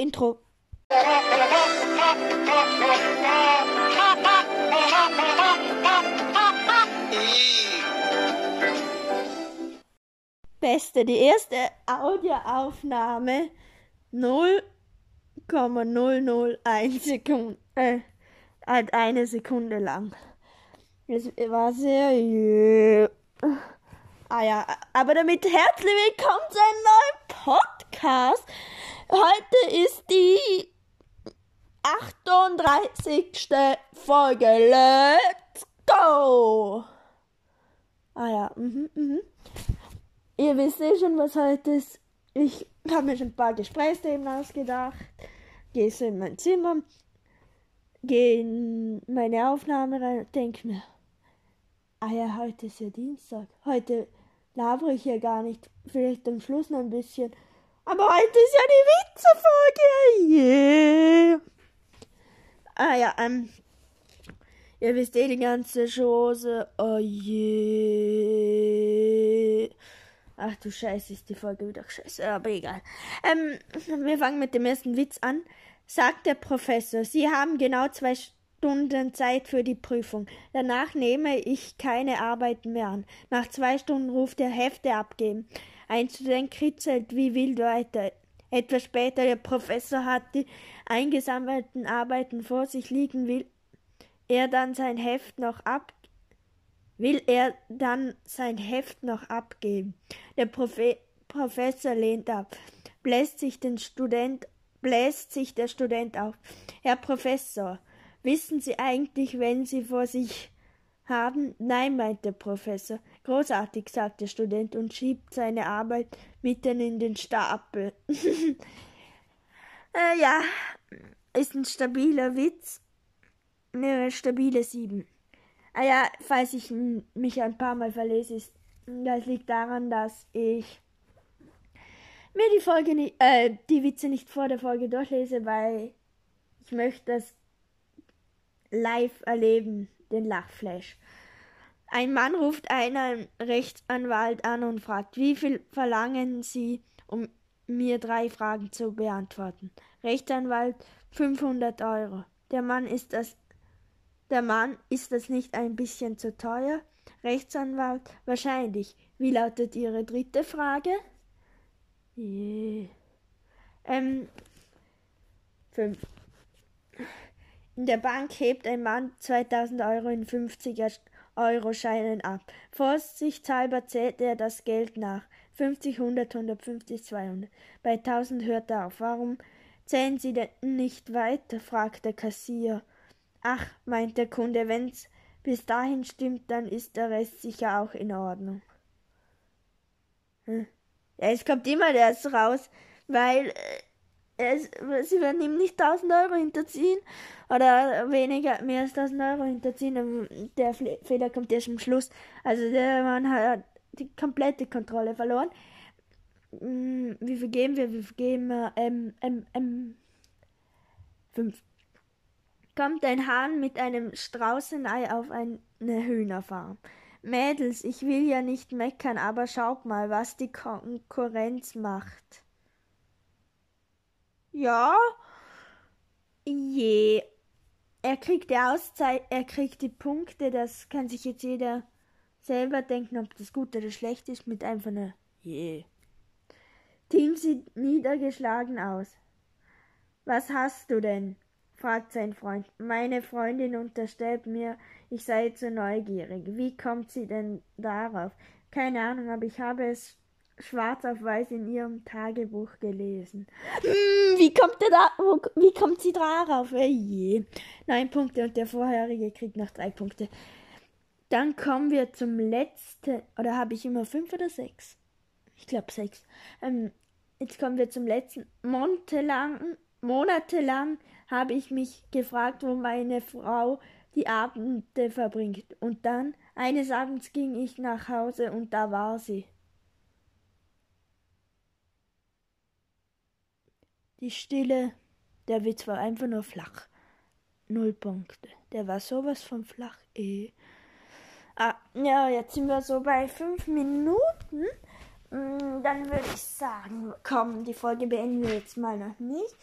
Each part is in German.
Intro. Beste, die erste Audioaufnahme 0,001 Sekunde, äh, halt eine Sekunde lang. Es war sehr. Ah ja, aber damit herzlich willkommen zu einem neuen Podcast. Heute ist die 38. Folge. Let's go! Ah ja, mhm, mhm. Ihr wisst eh schon, was heute ist. Ich habe mir schon ein paar Gesprächsthemen ausgedacht. Gehe so in mein Zimmer, gehe in meine Aufnahme rein und denke mir, ah ja, heute ist ja Dienstag. Heute labere ich ja gar nicht. Vielleicht am Schluss noch ein bisschen. Aber heute ist ja die Witzefolge. Yeah. Ah ja, ähm. Ihr wisst eh die ganze Chose. Oh je. Ach du Scheiße, ist die Folge wieder scheiße, aber egal. Ähm, wir fangen mit dem ersten Witz an. Sagt der Professor, Sie haben genau zwei Stunden Zeit für die Prüfung. Danach nehme ich keine Arbeiten mehr an. Nach zwei Stunden ruft er Hefte abgeben. Ein Student kritzelt wie wild weiter. Etwas später, der Professor hat die eingesammelten Arbeiten vor sich liegen, will er dann sein Heft noch ab will er dann sein Heft noch abgeben. Der Profe Professor lehnt ab, bläst sich den Student bläst sich der Student auf. Herr Professor, wissen Sie eigentlich, wenn Sie vor sich haben? Nein, meint der Professor. Großartig, sagt der Student und schiebt seine Arbeit mitten in den Stapel. äh, ja, ist ein stabiler Witz. Eine stabile Sieben. Ah ja, falls ich mich ein paar Mal verlese, ist, das liegt daran, dass ich mir die Folge nicht, äh, die Witze nicht vor der Folge durchlese, weil ich möchte das live erleben, den Lachflash. Ein Mann ruft einen Rechtsanwalt an und fragt, wie viel verlangen Sie, um mir drei Fragen zu beantworten? Rechtsanwalt 500 Euro. Der Mann ist das der Mann, ist das nicht ein bisschen zu teuer? Rechtsanwalt, wahrscheinlich. Wie lautet Ihre dritte Frage? Yeah. Ähm, fünf. In der Bank hebt ein Mann 2000 Euro in 50er Euro Scheinen ab. Vorsichtshalber zählt er das Geld nach. 50, 100, 150, 200. Bei 1000 hört er auf. Warum zählen Sie denn nicht weiter? fragt der Kassier. Ach, meint der Kunde, wenn's bis dahin stimmt, dann ist der Rest sicher auch in Ordnung. Hm. Ja, es kommt immer das raus, weil äh, es, sie werden ihm nicht 1000 Euro hinterziehen oder weniger, mehr als 1000 Euro hinterziehen. Der Fehler kommt erst am Schluss. Also der Mann hat die komplette Kontrolle verloren. Hm, wie viel geben wir? Wie viel geben wir? Ähm, ähm, ähm, fünf kommt ein Hahn mit einem Straußenei auf eine Hühnerfarm. Mädels, ich will ja nicht meckern, aber schaut mal, was die Konkurrenz macht. Ja, je. Er kriegt die Auszeit, er kriegt die Punkte, das kann sich jetzt jeder selber denken, ob das gut oder schlecht ist, mit einfach einer je. Team sieht niedergeschlagen aus. Was hast du denn? fragt sein Freund. Meine Freundin unterstellt mir, ich sei zu neugierig. Wie kommt sie denn darauf? Keine Ahnung, aber ich habe es schwarz auf weiß in ihrem Tagebuch gelesen. Hm, wie kommt er da? Wo, wie kommt sie darauf? Je. Neun Punkte und der vorherige kriegt noch drei Punkte. Dann kommen wir zum letzten. Oder habe ich immer fünf oder sechs? Ich glaube sechs. Ähm, jetzt kommen wir zum letzten. Montelang, monatelang habe ich mich gefragt, wo meine Frau die Abende verbringt. Und dann, eines Abends ging ich nach Hause und da war sie. Die Stille, der Witz war einfach nur flach. Null Punkte. Der war sowas von flach, eh. Ah, ja, jetzt sind wir so bei fünf Minuten. Mm, dann würde ich sagen, komm, die Folge beenden wir jetzt mal noch nicht.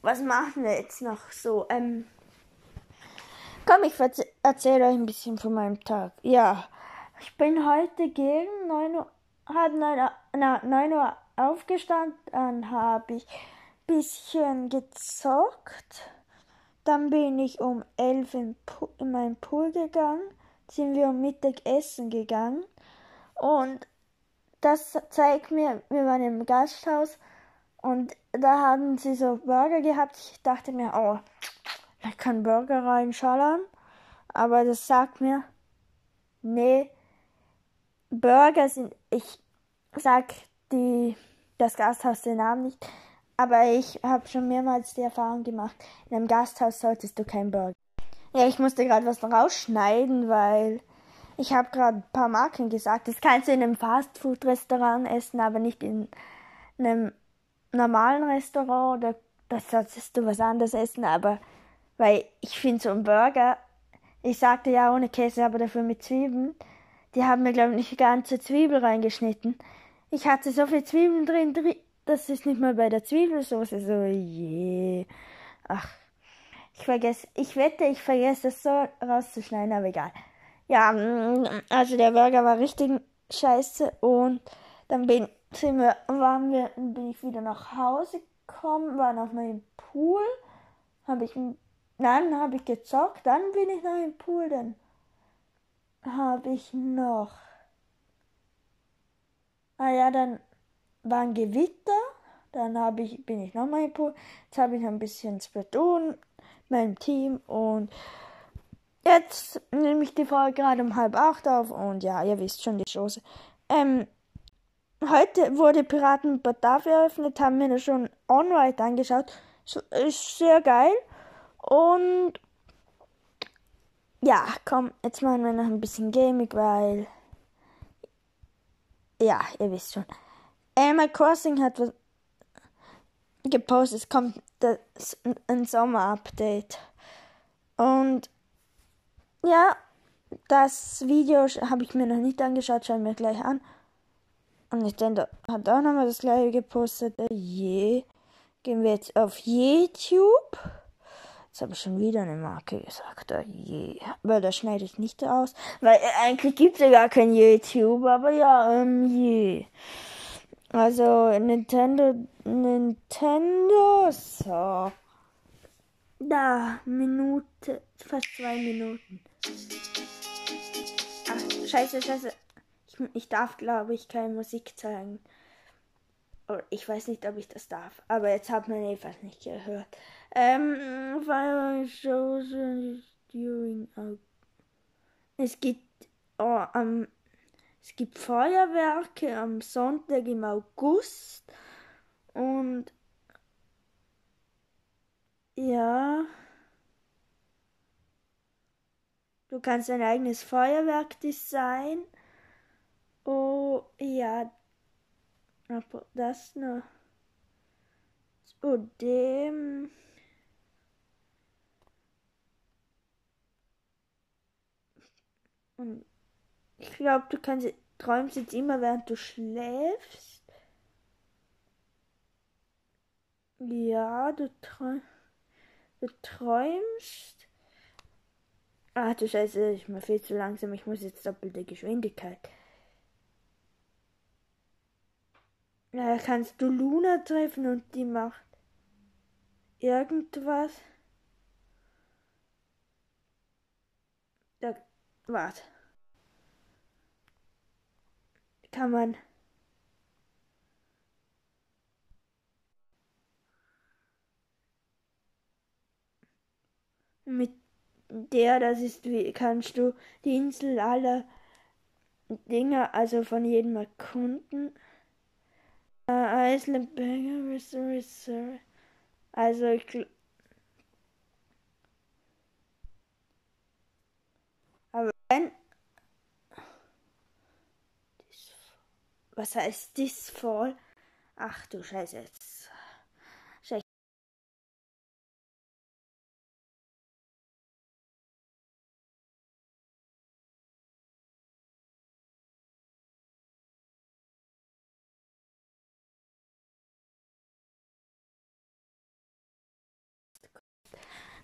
was machen wir jetzt noch so? Ähm, komm, ich erzähle euch ein bisschen von meinem Tag. Ja, ich bin heute gegen 9 Uhr, halb 9 Uhr, na, 9 Uhr aufgestanden, habe ich ein bisschen gezockt. Dann bin ich um 11 in, in meinen Pool gegangen, sind wir um Mittagessen gegangen und das zeigt mir, wir waren im Gasthaus und da haben sie so Burger gehabt. Ich dachte mir, oh, ich kann Burger reinschallern. Aber das sagt mir, nee, Burger sind, ich sag die, das Gasthaus den Namen nicht, aber ich habe schon mehrmals die Erfahrung gemacht, in einem Gasthaus solltest du kein Burger. Ja, ich musste gerade was rausschneiden, weil ich habe gerade ein paar Marken gesagt. Das kannst du in einem Fastfood-Restaurant essen, aber nicht in einem normalen Restaurant oder das solltest du was anderes essen. Aber weil ich finde so ein Burger, ich sagte ja ohne Käse, aber dafür mit Zwiebeln. Die haben mir, glaube ich, nicht die ganze Zwiebel reingeschnitten. Ich hatte so viel Zwiebeln drin, das ist nicht mal bei der Zwiebelsauce so, je. Ach, ich vergesse, ich wette, ich vergesse das so rauszuschneiden, aber egal. Ja, mm, also der Burger war richtig scheiße und dann bin, sind wir, waren wir, bin ich wieder nach Hause gekommen, war noch mal im Pool, habe ich, dann habe ich gezockt, dann bin ich noch im Pool, dann habe ich noch, ah ja, dann war ein Gewitter, dann habe ich, bin ich noch mal im Pool, jetzt habe ich ein bisschen Splatoon, meinem Team und Jetzt nehme ich die Folge gerade um halb acht auf und ja, ihr wisst schon die Chance. Ähm, heute wurde Piraten Badaf eröffnet, haben mir das schon on-right angeschaut. Ist sehr geil. Und ja, komm, jetzt machen wir noch ein bisschen Gaming, weil ja, ihr wisst schon. Animal Crossing hat was gepostet, es kommt das, ein Sommer-Update. Und ja, das Video habe ich mir noch nicht angeschaut, schauen wir gleich an. Und Nintendo hat auch nochmal das gleiche gepostet. Je. Gehen wir jetzt auf YouTube. Jetzt habe ich schon wieder eine Marke gesagt. Je. Weil das schneide ich nicht aus. Weil äh, eigentlich gibt es ja gar kein YouTube. Aber ja, ähm, je. Also Nintendo. Nintendo. So. Da, Minute. Fast zwei Minuten. Ach, scheiße, scheiße. Ich, ich darf, glaube ich, keine Musik zeigen. Ich weiß nicht, ob ich das darf. Aber jetzt hat man etwas nicht gehört. Ähm, shows during Es gibt oh, um, es gibt Feuerwerke am Sonntag im August und ja. Du kannst dein eigenes Feuerwerk designen. Oh, ja. Aber das noch. Zu dem. Und ich glaube, du kannst, träumst jetzt immer, während du schläfst. Ja, du, träum, du träumst. Ach du Scheiße, ich bin viel zu langsam. Ich muss jetzt doppelte Geschwindigkeit. Ja, kannst du Luna treffen und die macht irgendwas. Da, warte. Kann man. Mit der, das ist wie, kannst du die Insel aller Dinge, also von jedem erkunden. Uh, Iceland Banger Reserve. Also ich Aber wenn was heißt this fall? Ach du Scheiße jetzt.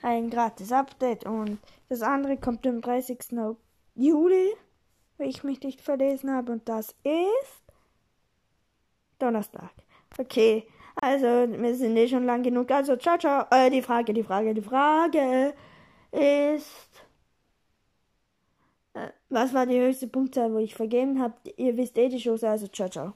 Ein gratis Update und das andere kommt am 30. Juli, wenn ich mich nicht verlesen habe und das ist Donnerstag. Okay, also wir sind eh schon lang genug. Also ciao, ciao. Äh, die Frage, die Frage, die Frage ist, äh, was war die höchste Punktzahl, wo ich vergeben habe? Ihr wisst eh die Chance, also ciao, ciao.